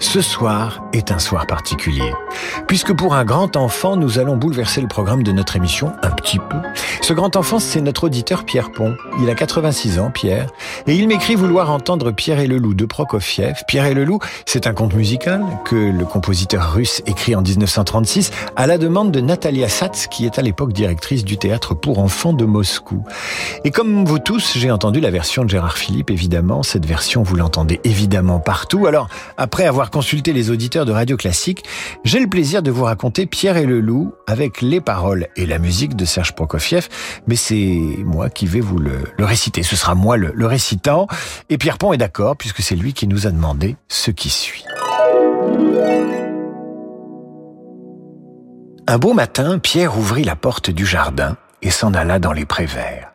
Ce soir est un soir particulier. Puisque pour un grand enfant, nous allons bouleverser le programme de notre émission un petit peu. Ce grand enfant, c'est notre auditeur Pierre Pont. Il a 86 ans, Pierre. Et il m'écrit vouloir entendre Pierre et le loup de Prokofiev. Pierre et le loup, c'est un conte musical que le compositeur russe écrit en 1936 à la demande de Natalia Satz, qui est à l'époque directrice du théâtre pour enfants de Moscou. Et comme vous tous, j'ai entendu la version de Gérard Philippe, évidemment. Cette version, vous l'entendez évidemment partout. Alors, après avoir consulté les auditeurs de Radio Classique, j'ai le plaisir de vous raconter Pierre et le loup avec les paroles et la musique de Serge Prokofiev. Mais c'est moi qui vais vous le, réciter. Ce sera moi le, le récitant. Et Pierre Pont est d'accord puisque c'est lui qui nous a demandé ce qui suit. Un beau matin, Pierre ouvrit la porte du jardin et s'en alla dans les prés verts.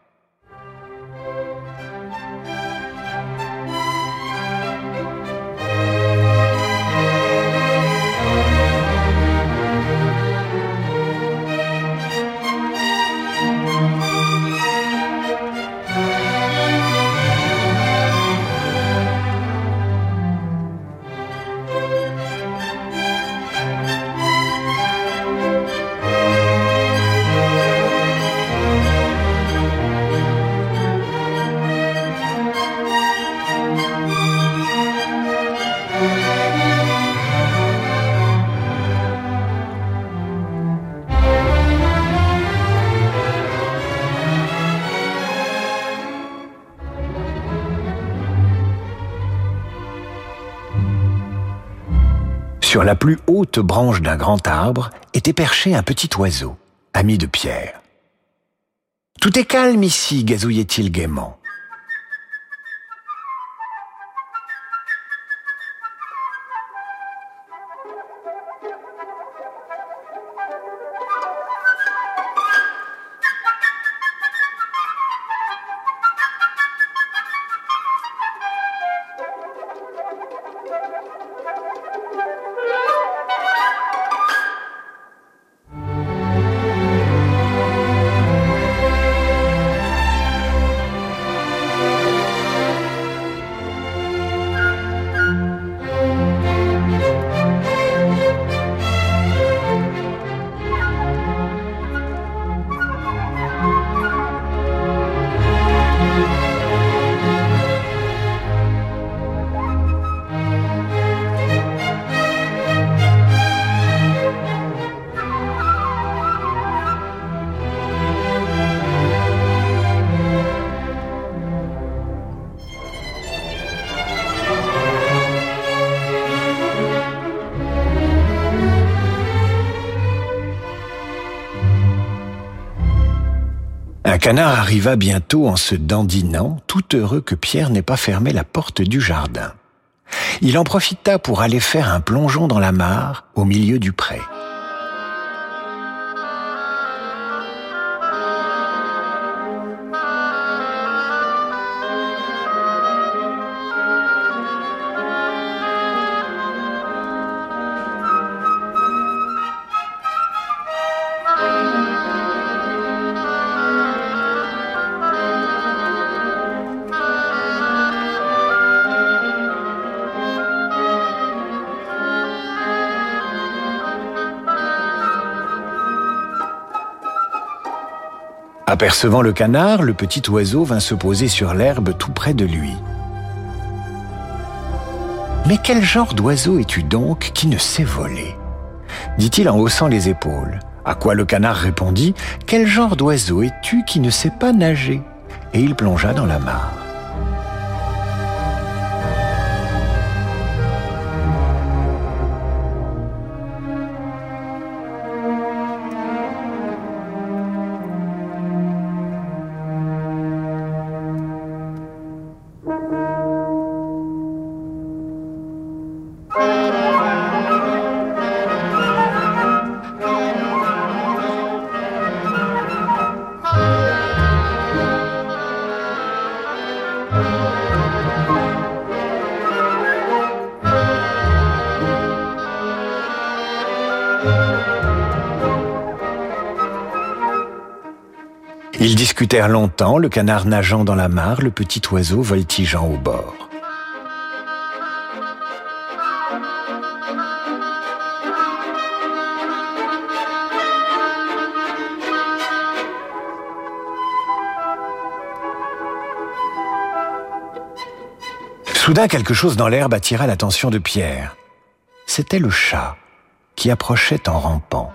Sur la plus haute branche d'un grand arbre était perché un petit oiseau, ami de Pierre. Tout est calme ici, gazouillait-il gaiement. Canard arriva bientôt en se dandinant, tout heureux que Pierre n'ait pas fermé la porte du jardin. Il en profita pour aller faire un plongeon dans la mare au milieu du pré. Apercevant le canard, le petit oiseau vint se poser sur l'herbe tout près de lui. Mais quel genre d'oiseau es-tu donc qui ne sait voler? dit-il en haussant les épaules. À quoi le canard répondit Quel genre d'oiseau es-tu qui ne sais pas nager? Et il plongea dans la mare. Ils discutèrent longtemps, le canard nageant dans la mare, le petit oiseau voltigeant au bord. Soudain, quelque chose dans l'herbe attira l'attention de Pierre. C'était le chat qui approchait en rampant.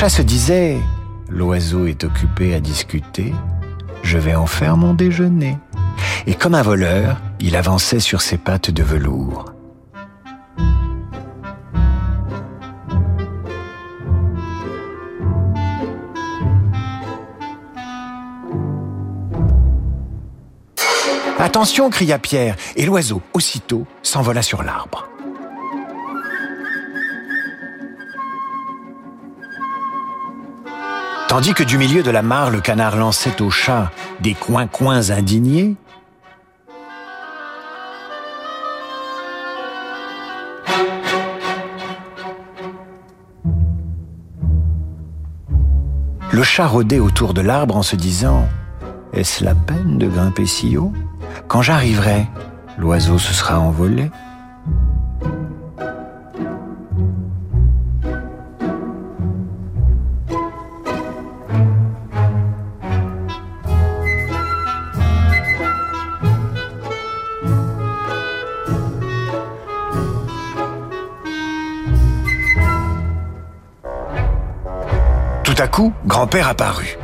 Chat se disait ⁇ L'oiseau est occupé à discuter, je vais en faire mon déjeuner ⁇ Et comme un voleur, il avançait sur ses pattes de velours. Attention, cria Pierre, et l'oiseau, aussitôt, s'envola sur l'arbre. Tandis que du milieu de la mare, le canard lançait au chat des coins-coins indignés, Le chat rôdait autour de l'arbre en se disant ⁇ Est-ce la peine de grimper si haut? Quand j'arriverai, l'oiseau se sera envolé. Grand-père apparut.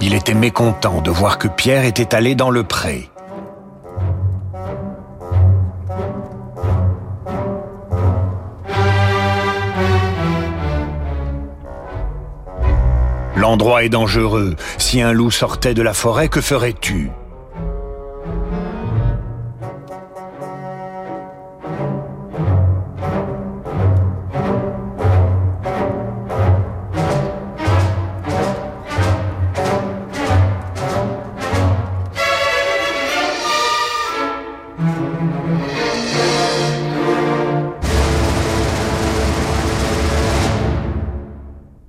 Il était mécontent de voir que Pierre était allé dans le pré. L'endroit est dangereux. Si un loup sortait de la forêt, que ferais-tu?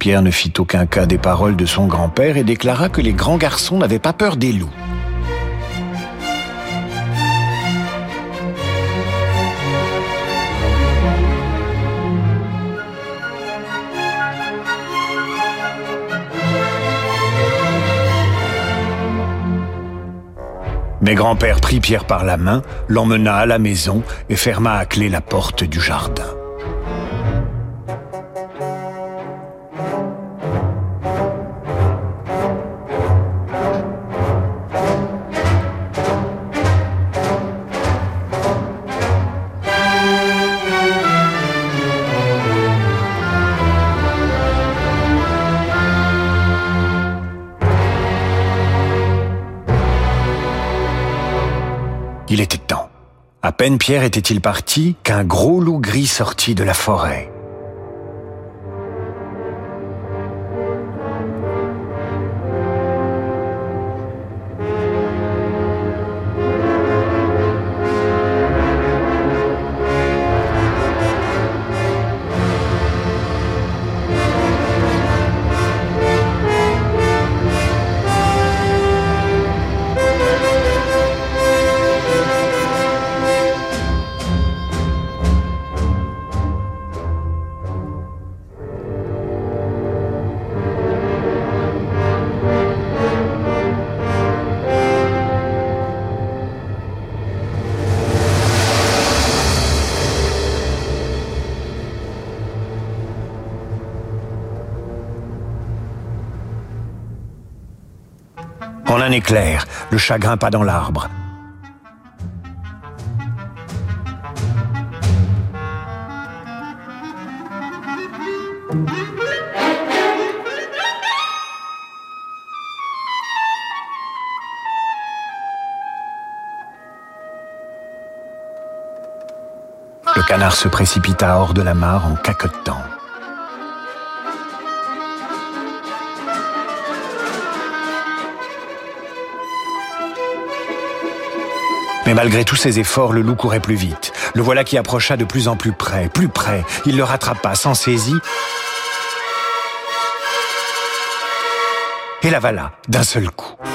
Pierre ne fit aucun cas des paroles de son grand-père et déclara que les grands garçons n'avaient pas peur des loups. Mais grand-père prit Pierre par la main, l'emmena à la maison et ferma à clé la porte du jardin. Pierre était-il parti qu'un gros loup gris sortit de la forêt? le chagrin pas dans l'arbre. Le canard se précipita hors de la mare en caquetant. Mais malgré tous ses efforts, le loup courait plus vite. Le voilà qui approcha de plus en plus près, plus près. Il le rattrapa, s'en saisit et l'avala d'un seul coup.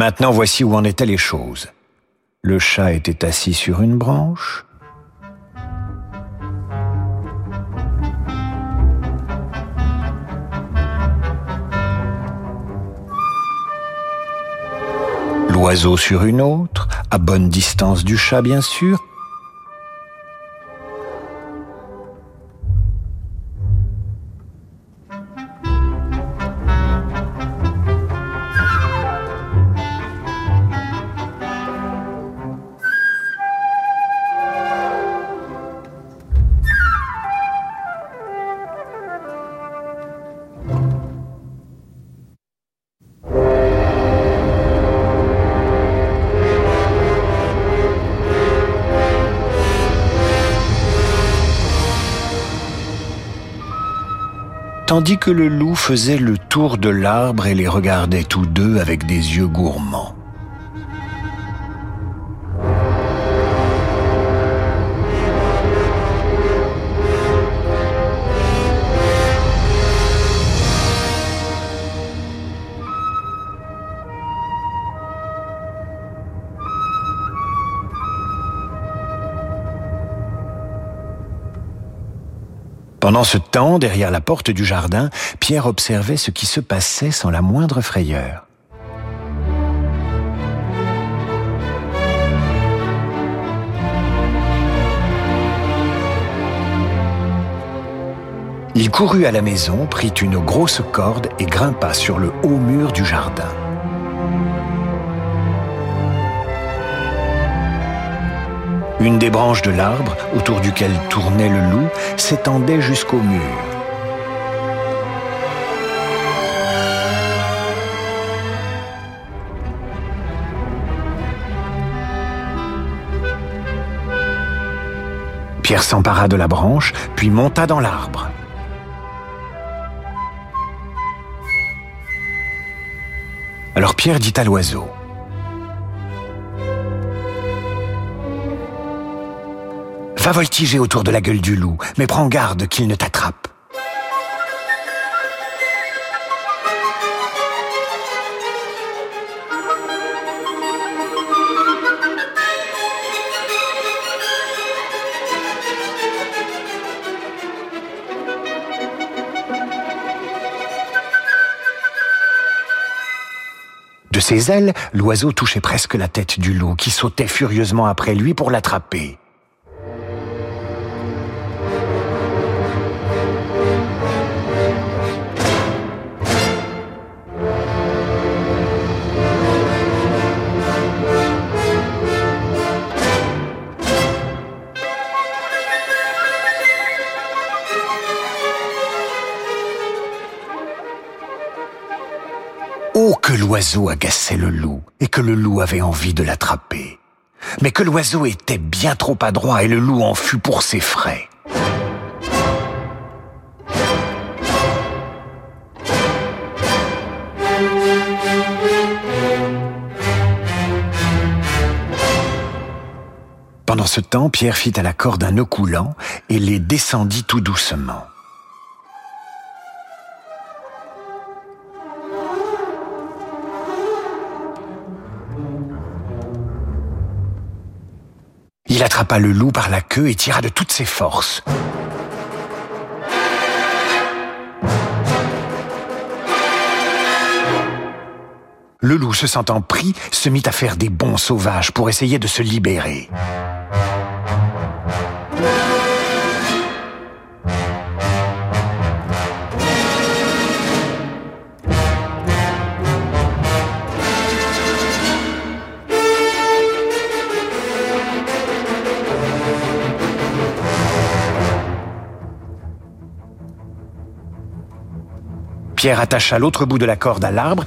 Maintenant, voici où en étaient les choses. Le chat était assis sur une branche. L'oiseau sur une autre, à bonne distance du chat bien sûr, tandis que le loup faisait le tour de l'arbre et les regardait tous deux avec des yeux gourmands. Pendant ce temps, derrière la porte du jardin, Pierre observait ce qui se passait sans la moindre frayeur. Il courut à la maison, prit une grosse corde et grimpa sur le haut mur du jardin. Une des branches de l'arbre, autour duquel tournait le loup, s'étendait jusqu'au mur. Pierre s'empara de la branche, puis monta dans l'arbre. Alors Pierre dit à l'oiseau, Va voltiger autour de la gueule du loup, mais prends garde qu'il ne t'attrape. De ses ailes, l'oiseau touchait presque la tête du loup, qui sautait furieusement après lui pour l'attraper. L'oiseau agaçait le loup, et que le loup avait envie de l'attraper. Mais que l'oiseau était bien trop adroit et le loup en fut pour ses frais. Pendant ce temps, Pierre fit à la corde un nœud coulant et les descendit tout doucement. Il attrapa le loup par la queue et tira de toutes ses forces. Le loup, se sentant pris, se mit à faire des bonds sauvages pour essayer de se libérer. Pierre attacha l'autre bout de la corde à l'arbre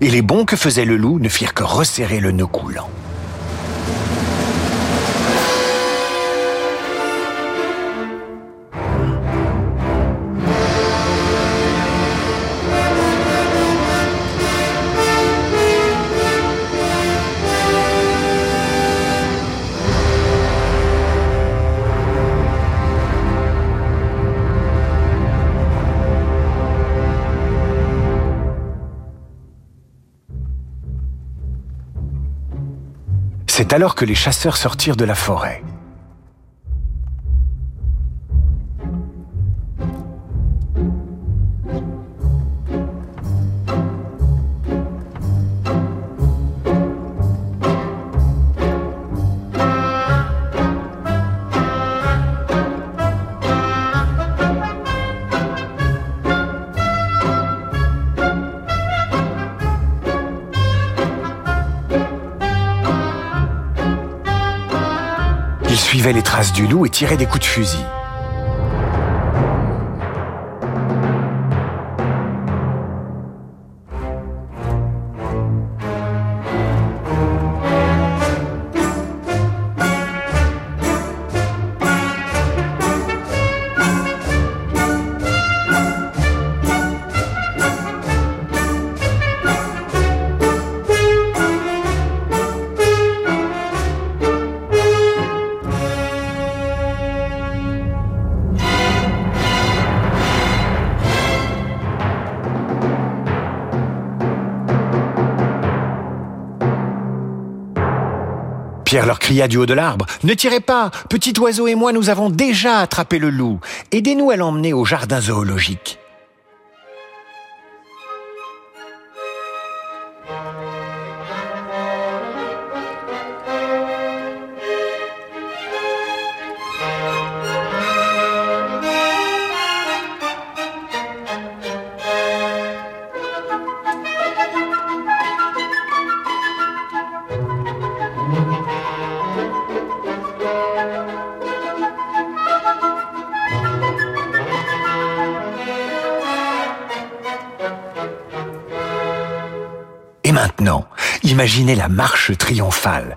et les bonds que faisait le loup ne firent que resserrer le nœud coulant. Alors que les chasseurs sortirent de la forêt. Les traces du loup et tiraient des coups de fusil. Du haut de l'arbre. Ne tirez pas, petit oiseau et moi nous avons déjà attrapé le loup. Aidez-nous à l'emmener au jardin zoologique. Imaginez la marche triomphale.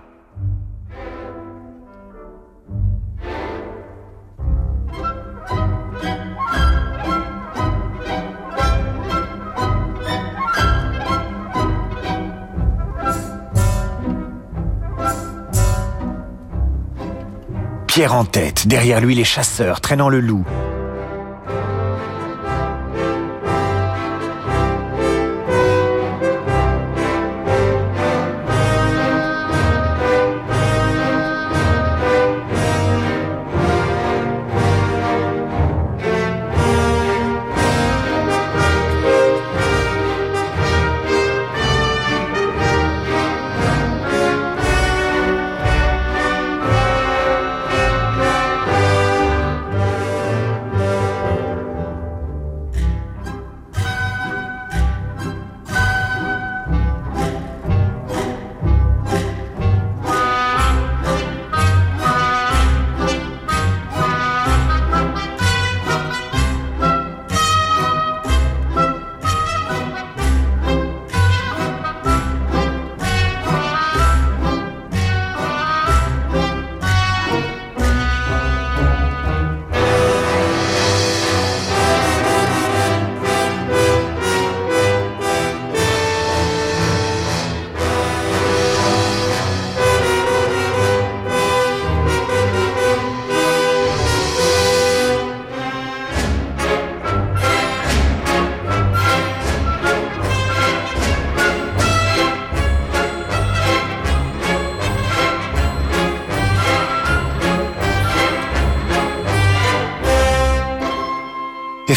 Pierre en tête, derrière lui les chasseurs traînant le loup.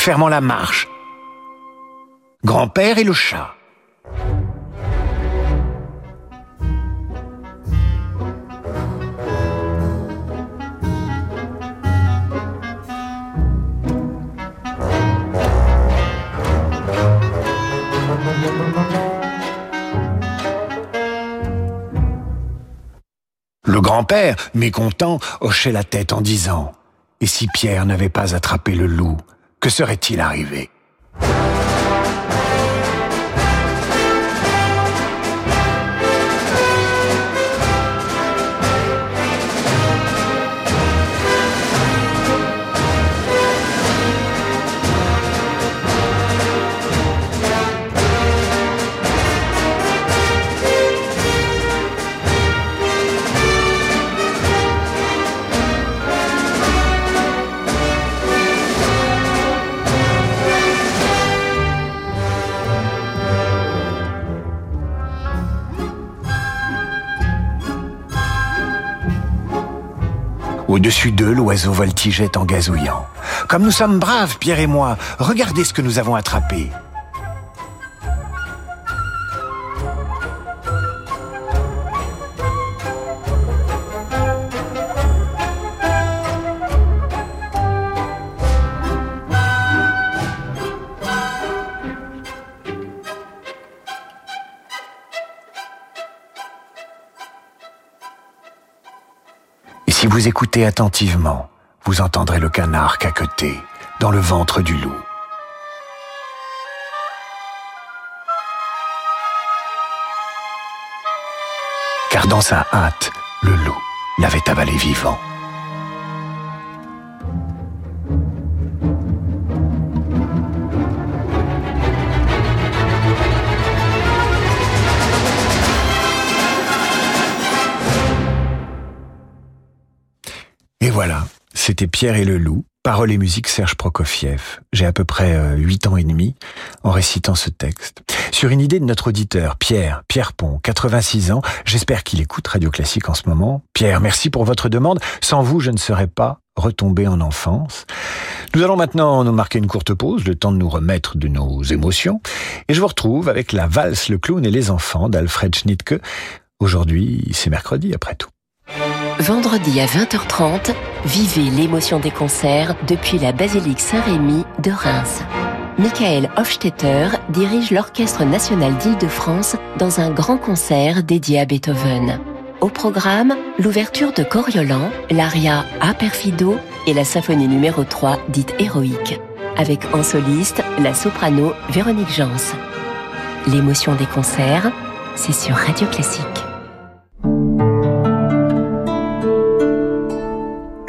Fermant la marche. Grand-père et le chat. Le grand-père, mécontent, hochait la tête en disant ⁇ Et si Pierre n'avait pas attrapé le loup, que serait-il arrivé ?⁇ Au-dessus d'eux, l'oiseau voltigeait en gazouillant. Comme nous sommes braves, Pierre et moi, regardez ce que nous avons attrapé. Écoutez attentivement, vous entendrez le canard caqueter dans le ventre du loup. Car dans sa hâte, le loup l'avait avalé vivant. C'était Pierre et le loup, paroles et musique Serge Prokofiev. J'ai à peu près huit ans et demi en récitant ce texte. Sur une idée de notre auditeur, Pierre, Pierre Pont, 86 ans, j'espère qu'il écoute Radio Classique en ce moment. Pierre, merci pour votre demande. Sans vous, je ne serais pas retombé en enfance. Nous allons maintenant nous marquer une courte pause, le temps de nous remettre de nos émotions. Et je vous retrouve avec la valse, le clown et les enfants d'Alfred Schnittke. Aujourd'hui, c'est mercredi après tout. Vendredi à 20h30, vivez l'émotion des concerts depuis la basilique Saint-Rémy de Reims. Michael Hofstetter dirige l'Orchestre national d'Île-de-France dans un grand concert dédié à Beethoven. Au programme, l'ouverture de Coriolan, l'aria A Perfido et la symphonie numéro 3 dite héroïque, avec en soliste la soprano Véronique Jans. L'émotion des concerts, c'est sur Radio Classique.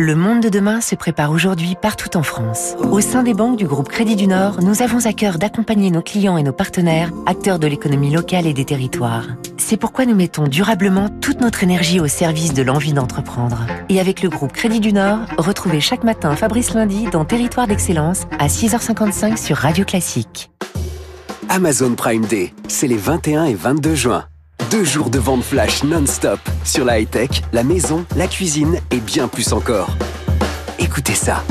Le monde de demain se prépare aujourd'hui partout en France. Au sein des banques du groupe Crédit du Nord, nous avons à cœur d'accompagner nos clients et nos partenaires, acteurs de l'économie locale et des territoires. C'est pourquoi nous mettons durablement toute notre énergie au service de l'envie d'entreprendre. Et avec le groupe Crédit du Nord, retrouvez chaque matin Fabrice Lundi dans Territoire d'Excellence à 6h55 sur Radio Classique. Amazon Prime Day, c'est les 21 et 22 juin. Deux jours de vente flash non-stop sur la high-tech, la maison, la cuisine et bien plus encore. Écoutez ça.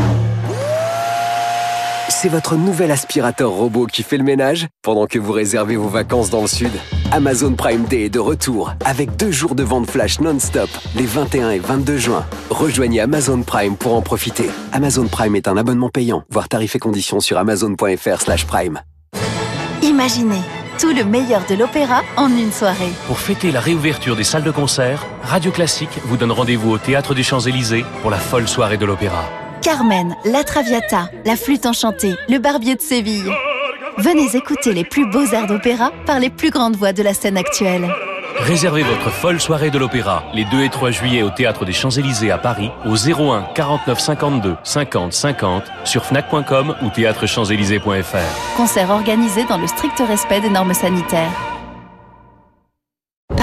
C'est votre nouvel aspirateur robot qui fait le ménage pendant que vous réservez vos vacances dans le sud. Amazon Prime Day est de retour avec deux jours de vente flash non-stop les 21 et 22 juin. Rejoignez Amazon Prime pour en profiter. Amazon Prime est un abonnement payant. Voir tarifs et conditions sur amazon.fr/prime. Imaginez tout le meilleur de l'opéra en une soirée. Pour fêter la réouverture des salles de concert, Radio Classique vous donne rendez-vous au Théâtre des Champs-Élysées pour la folle soirée de l'opéra. Carmen, La Traviata, La Flûte Enchantée, Le Barbier de Séville. Venez écouter les plus beaux airs d'opéra par les plus grandes voix de la scène actuelle. Réservez votre folle soirée de l'opéra les 2 et 3 juillet au Théâtre des Champs-Élysées à Paris au 01 49 52 50 50 sur fnac.com ou théâtrechamps-élysées.fr. Concert organisé dans le strict respect des normes sanitaires.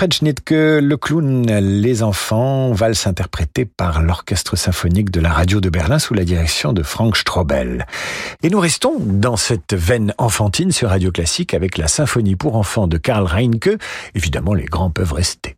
Alfred Schnittke, le clown Les Enfants, valse interprétée par l'Orchestre symphonique de la radio de Berlin sous la direction de Frank Strobel. Et nous restons dans cette veine enfantine sur Radio Classique avec la symphonie pour enfants de Karl Reinke. Évidemment, les grands peuvent rester.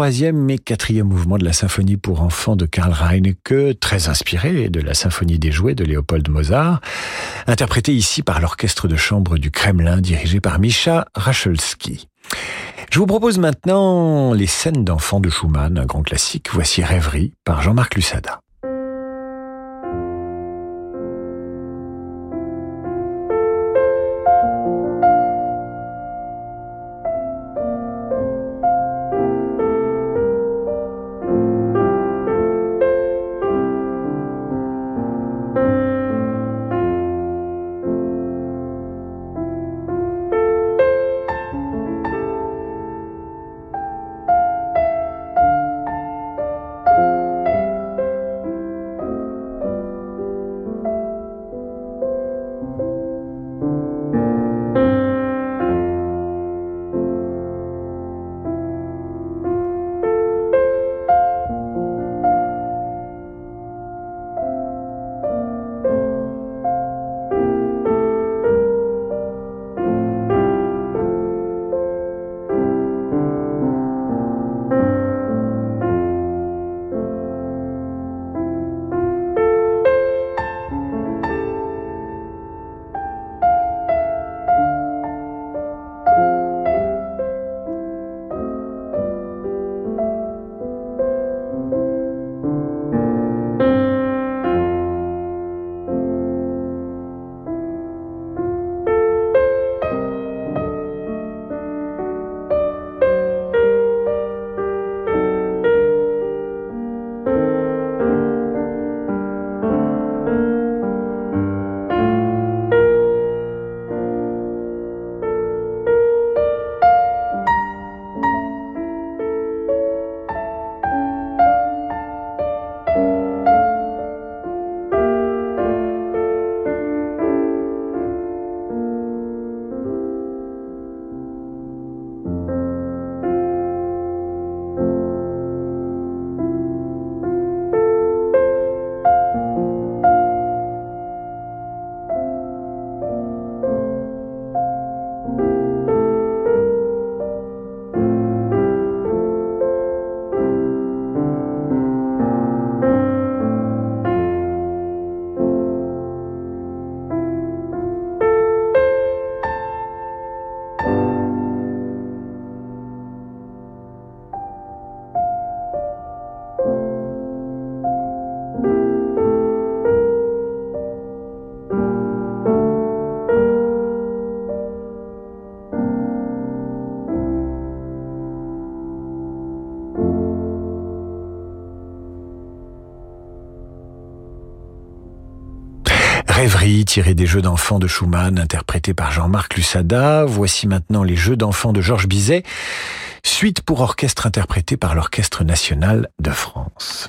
Troisième et quatrième mouvements de la symphonie pour enfants de Karl Reinecke, très inspiré de la symphonie des jouets de Léopold Mozart, interprété ici par l'orchestre de chambre du Kremlin dirigé par Misha Rachelski. Je vous propose maintenant les scènes d'enfants de Schumann, un grand classique. Voici Rêverie par Jean-Marc Lusada. Rêverie, tirée des Jeux d'enfants de Schumann, interprété par Jean-Marc Lusada. Voici maintenant les Jeux d'enfants de Georges Bizet, suite pour orchestre interprété par l'Orchestre national de France.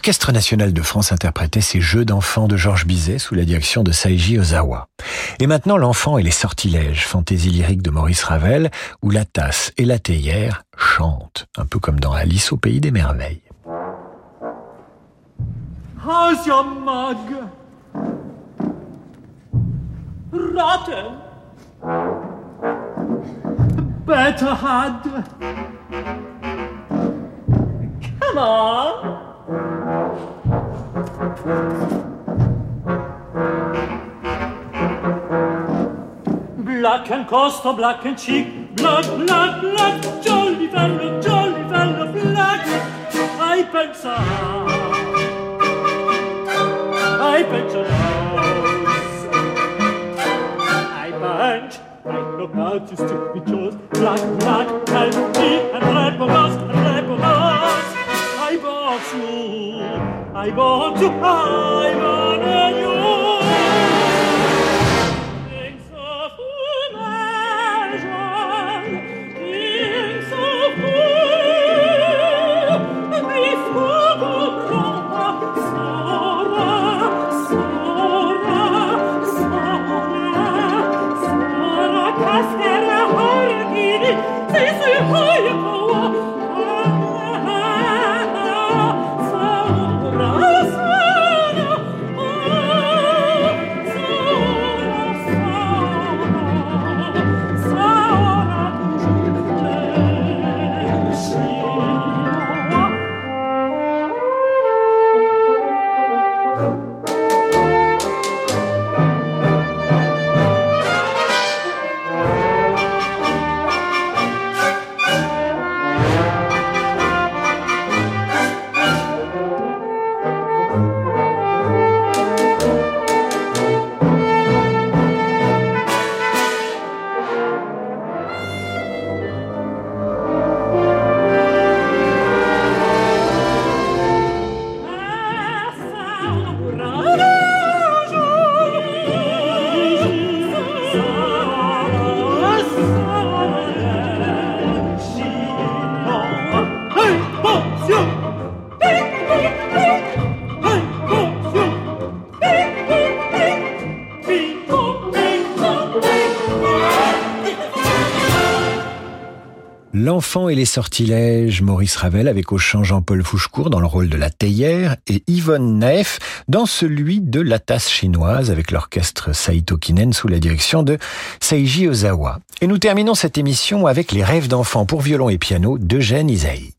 L'Orchestre national de France interprétait ces Jeux d'enfants de Georges Bizet sous la direction de Saiji Ozawa. Et maintenant, l'enfant et les sortilèges, fantaisie lyrique de Maurice Ravel, où la tasse et la théière chantent, un peu comme dans Alice au pays des merveilles. Better had. Come on. Black and Costa, black and cheek, black, black, black, jolly bello, jolly bello, black, I pensa, I pensa, I pensa, I look out, you stupid jaws, black, black, healthy and red, because I want to, I want to, I want to. L'enfant et les sortilèges, Maurice Ravel avec au chant Jean-Paul Fouchecourt dans le rôle de la théière et Yvonne Naef dans celui de la tasse chinoise avec l'orchestre Saito Kinen sous la direction de Seiji Ozawa. Et nous terminons cette émission avec les rêves d'enfants pour violon et piano d'Eugène Isaïe.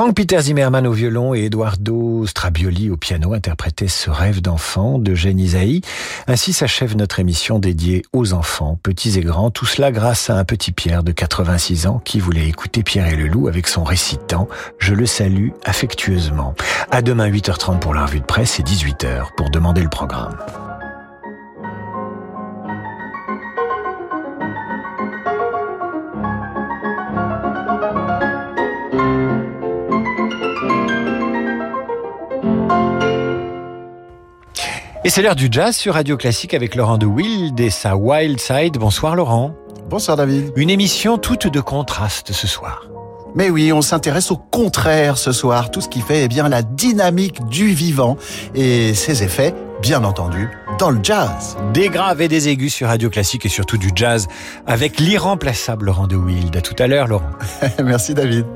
Frank Peter Zimmermann au violon et Eduardo Strabioli au piano interprétaient ce rêve d'enfant de Jeanne Isaïe. Ainsi s'achève notre émission dédiée aux enfants, petits et grands, tout cela grâce à un petit Pierre de 86 ans qui voulait écouter Pierre et le loup avec son récitant Je le salue affectueusement. À demain 8h30 pour la revue de presse et 18h pour demander le programme. Et c'est l'heure du jazz sur Radio Classique avec Laurent de Wild et sa Wild Side. Bonsoir Laurent. Bonsoir David. Une émission toute de contraste ce soir. Mais oui, on s'intéresse au contraire ce soir, tout ce qui fait eh bien la dynamique du vivant et ses effets, bien entendu, dans le jazz. Des graves et des aigus sur Radio Classique et surtout du jazz avec l'irremplaçable Laurent de Wild. À tout à l'heure Laurent. Merci David.